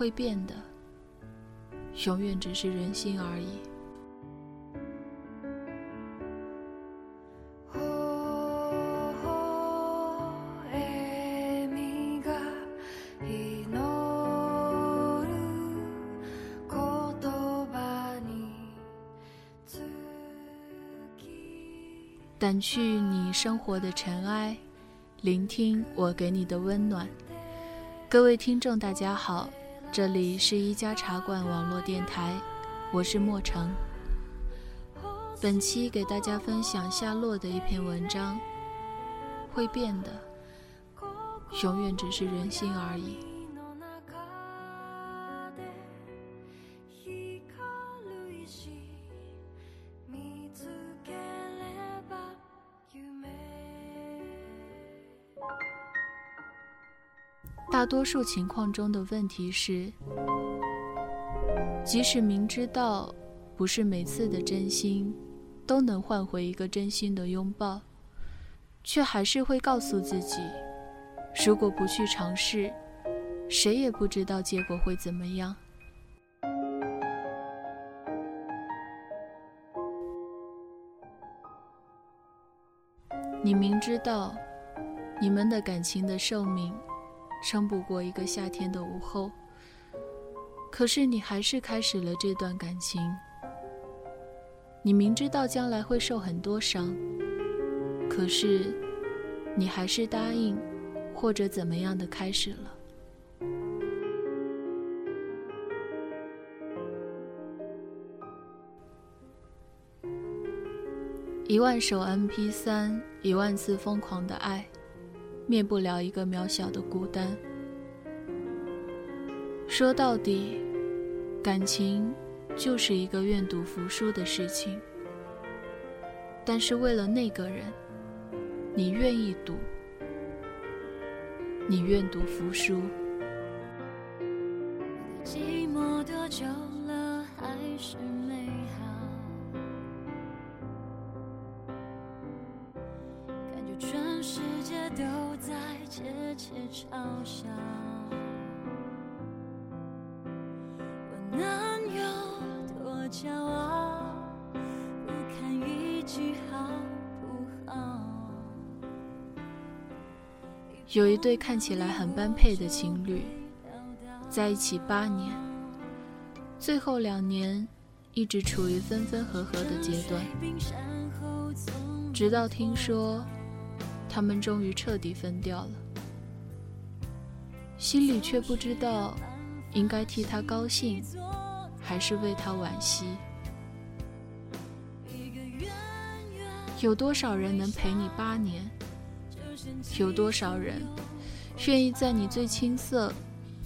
会变的，永远只是人心而已。掸去你生活的尘埃，聆听我给你的温暖。各位听众，大家好，这里是一家茶馆网络电台，我是莫成。本期给大家分享夏洛的一篇文章：会变的，永远只是人心而已。大多数情况中的问题是，即使明知道不是每次的真心都能换回一个真心的拥抱，却还是会告诉自己，如果不去尝试，谁也不知道结果会怎么样。你明知道，你们的感情的寿命。撑不过一个夏天的午后，可是你还是开始了这段感情。你明知道将来会受很多伤，可是你还是答应，或者怎么样的开始了。一万首 MP 三，一万次疯狂的爱。灭不了一个渺小的孤单。说到底，感情就是一个愿赌服输的事情。但是为了那个人，你愿意赌，你愿赌服输。对看起来很般配的情侣，在一起八年，最后两年一直处于分分合合的阶段，直到听说。他们终于彻底分掉了，心里却不知道应该替他高兴，还是为他惋惜。有多少人能陪你八年？有多少人愿意在你最青涩、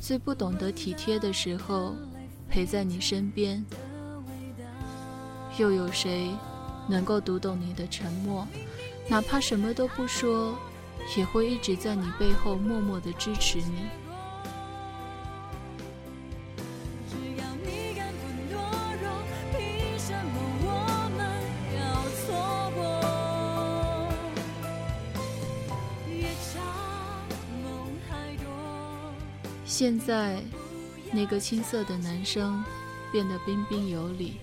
最不懂得体贴的时候陪在你身边？又有谁能够读懂你的沉默？哪怕什么都不说，也会一直在你背后默默的支持你。现在，那个青涩的男生变得彬彬有礼，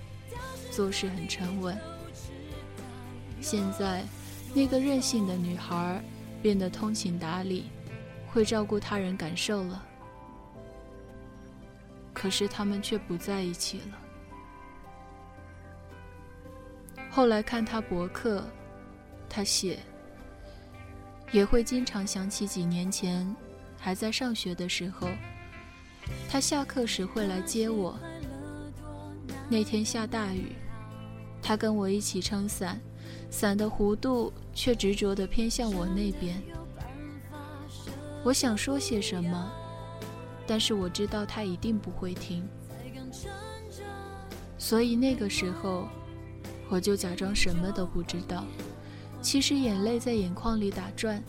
做事很沉稳。现在。那个任性的女孩变得通情达理，会照顾他人感受了。可是他们却不在一起了。后来看他博客，他写，也会经常想起几年前还在上学的时候，他下课时会来接我。那天下大雨，他跟我一起撑伞。伞的弧度却执着地偏向我那边。我想说些什么，但是我知道他一定不会听，所以那个时候，我就假装什么都不知道。其实眼泪在眼眶里打转。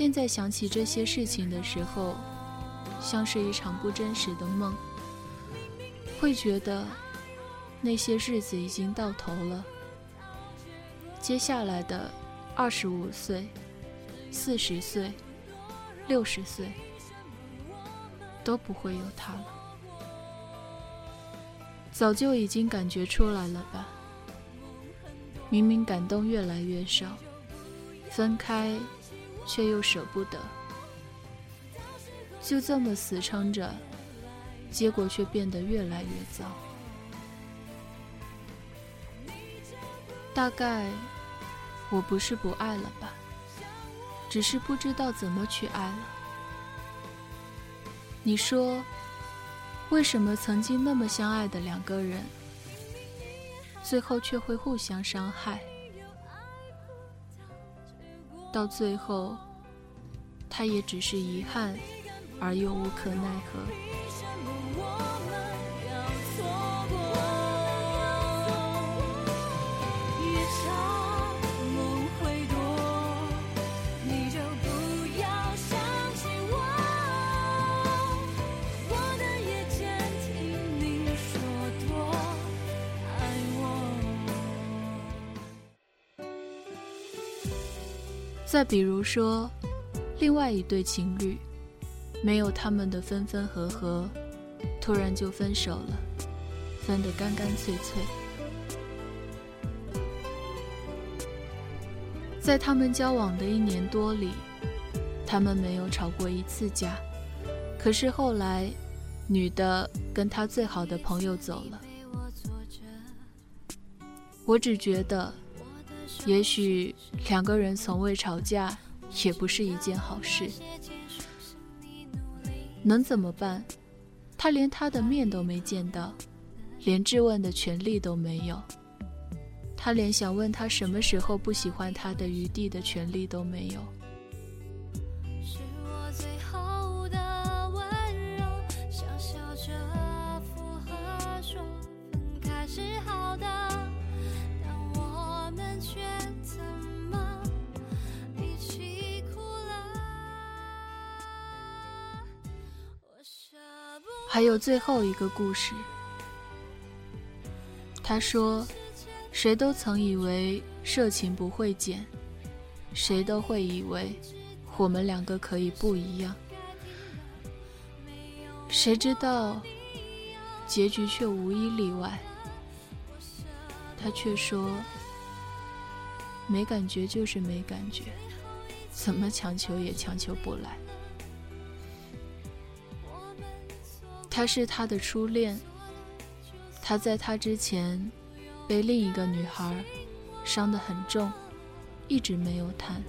现在想起这些事情的时候，像是一场不真实的梦，会觉得。那些日子已经到头了，接下来的二十五岁、四十岁、六十岁，都不会有他了。早就已经感觉出来了吧？明明感动越来越少，分开却又舍不得，就这么死撑着，结果却变得越来越糟。大概我不是不爱了吧，只是不知道怎么去爱了。你说，为什么曾经那么相爱的两个人，最后却会互相伤害？到最后，他也只是遗憾，而又无可奈何。再比如说，另外一对情侣，没有他们的分分合合，突然就分手了，分得干干脆脆。在他们交往的一年多里，他们没有吵过一次架。可是后来，女的跟她最好的朋友走了。我只觉得。也许两个人从未吵架，也不是一件好事。能怎么办？他连他的面都没见到，连质问的权利都没有。他连想问他什么时候不喜欢他的余地的权利都没有。还有最后一个故事。他说：“谁都曾以为色情不会减，谁都会以为我们两个可以不一样。谁知道结局却无一例外。”他却说：“没感觉就是没感觉，怎么强求也强求不来。”他是他的初恋，他在他之前被另一个女孩伤得很重，一直没有谈。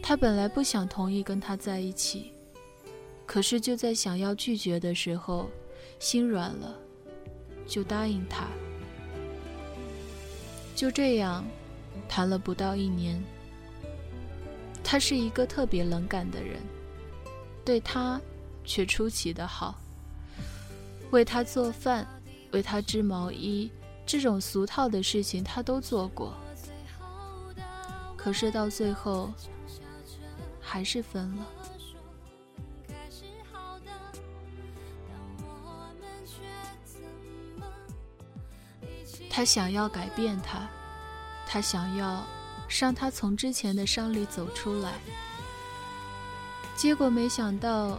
他本来不想同意跟他在一起，可是就在想要拒绝的时候，心软了，就答应他。就这样，谈了不到一年。他是一个特别冷感的人，对他。却出奇的好，为他做饭，为他织毛衣，这种俗套的事情他都做过。可是到最后，还是分了。他想要改变他，他想要让他从之前的伤里走出来，结果没想到。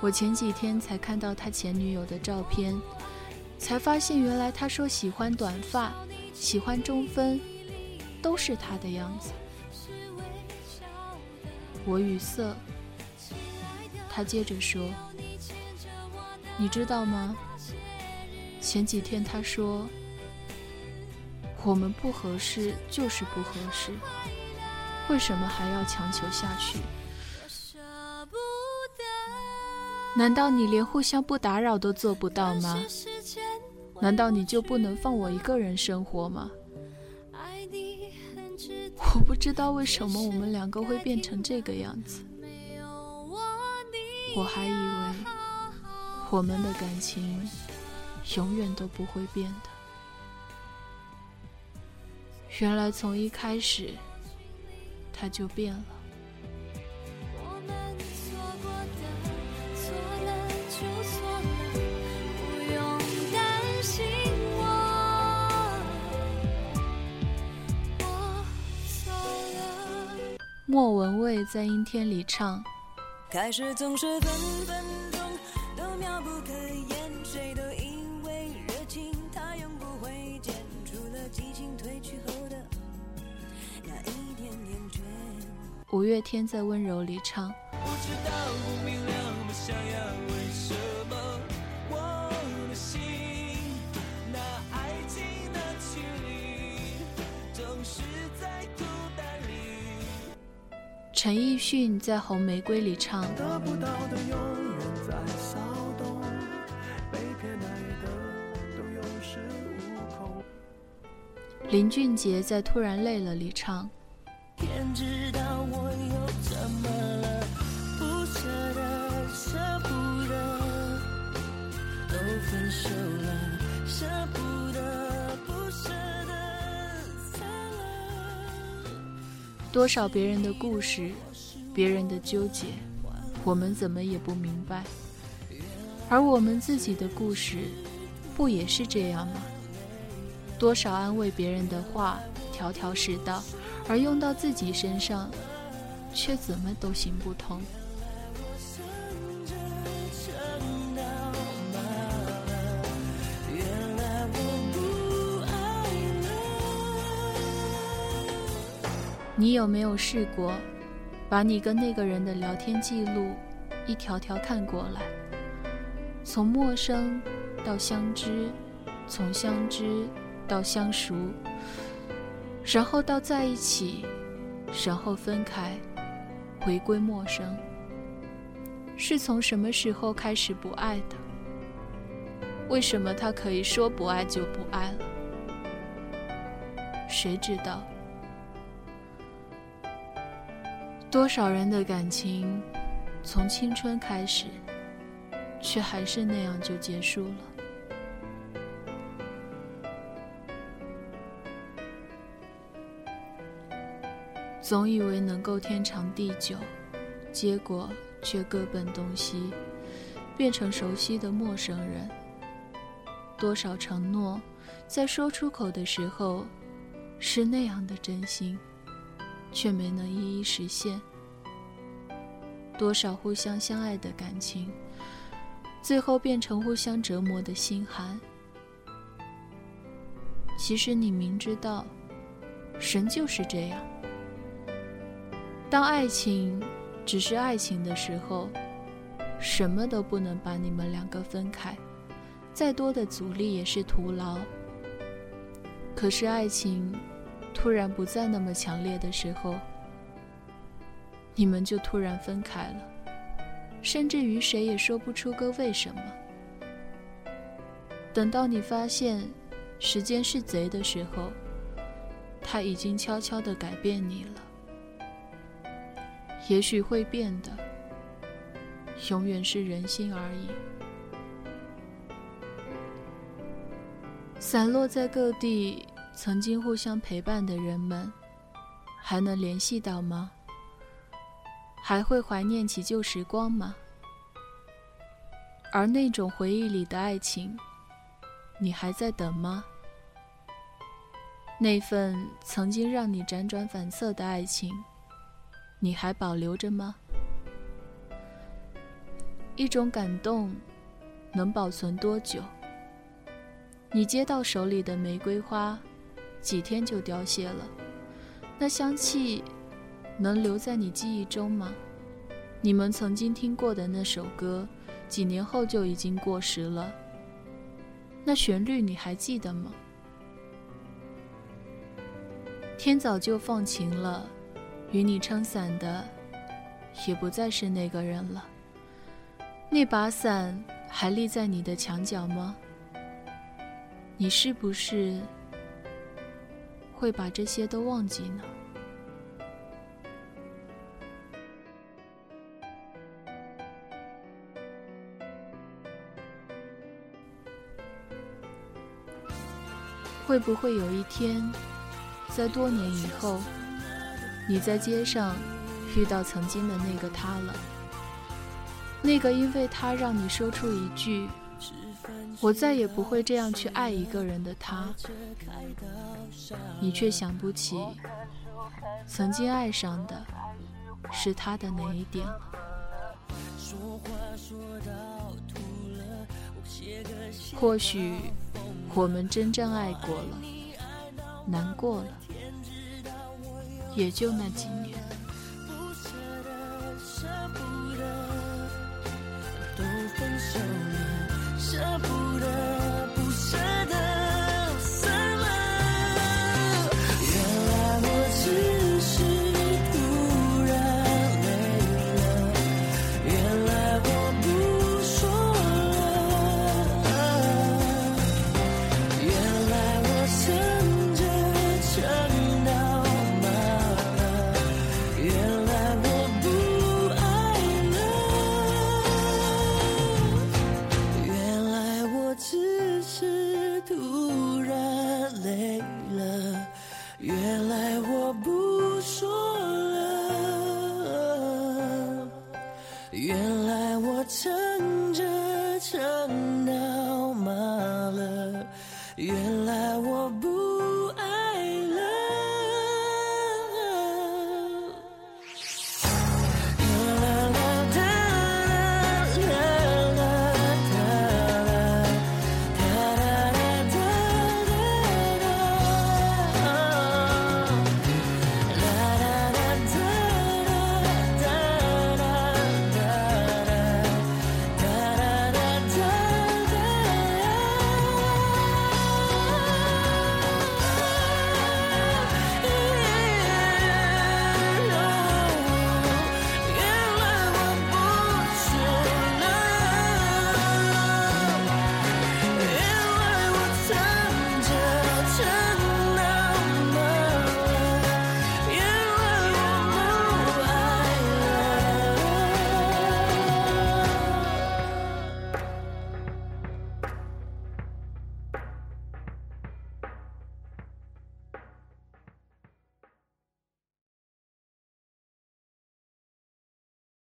我前几天才看到他前女友的照片，才发现原来他说喜欢短发，喜欢中分，都是他的样子。我语塞。他接着说：“你知道吗？前几天他说我们不合适就是不合适，为什么还要强求下去？”难道你连互相不打扰都做不到吗？难道你就不能放我一个人生活吗？我不知道为什么我们两个会变成这个样子。我还以为我们的感情永远都不会变的，原来从一开始它就变了。莫文蔚在阴天里唱。开始总是分分钟都妙不可言，谁都因为热情，它永不会减，除了激情褪去后的那一点点倦。五月天在温柔里唱。不知道不明了，不想要陈奕迅在《红玫瑰》里唱。林俊杰在《突然累了》里唱。多少别人的故事，别人的纠结，我们怎么也不明白。而我们自己的故事，不也是这样吗？多少安慰别人的话，条条是道，而用到自己身上，却怎么都行不通。你有没有试过，把你跟那个人的聊天记录一条条看过来，从陌生到相知，从相知到相熟，然后到在一起，然后分开，回归陌生，是从什么时候开始不爱的？为什么他可以说不爱就不爱了？谁知道？多少人的感情，从青春开始，却还是那样就结束了。总以为能够天长地久，结果却各奔东西，变成熟悉的陌生人。多少承诺，在说出口的时候，是那样的真心。却没能一一实现。多少互相相爱的感情，最后变成互相折磨的心寒。其实你明知道，神就是这样。当爱情只是爱情的时候，什么都不能把你们两个分开，再多的阻力也是徒劳。可是爱情。突然不再那么强烈的时候，你们就突然分开了，甚至于谁也说不出个为什么。等到你发现时间是贼的时候，他已经悄悄地改变你了。也许会变的，永远是人心而已。散落在各地。曾经互相陪伴的人们，还能联系到吗？还会怀念起旧时光吗？而那种回忆里的爱情，你还在等吗？那份曾经让你辗转反侧的爱情，你还保留着吗？一种感动，能保存多久？你接到手里的玫瑰花。几天就凋谢了，那香气能留在你记忆中吗？你们曾经听过的那首歌，几年后就已经过时了。那旋律你还记得吗？天早就放晴了，与你撑伞的也不再是那个人了。那把伞还立在你的墙角吗？你是不是？会把这些都忘记呢？会不会有一天在多年以后你在街上遇到曾经的那个他了？那个因为他让你说出一句我再也不会这样去爱一个人”的他，你却想不起曾经爱上的是他的哪一点了？或许我们真正爱过了，难过了，也就那几年。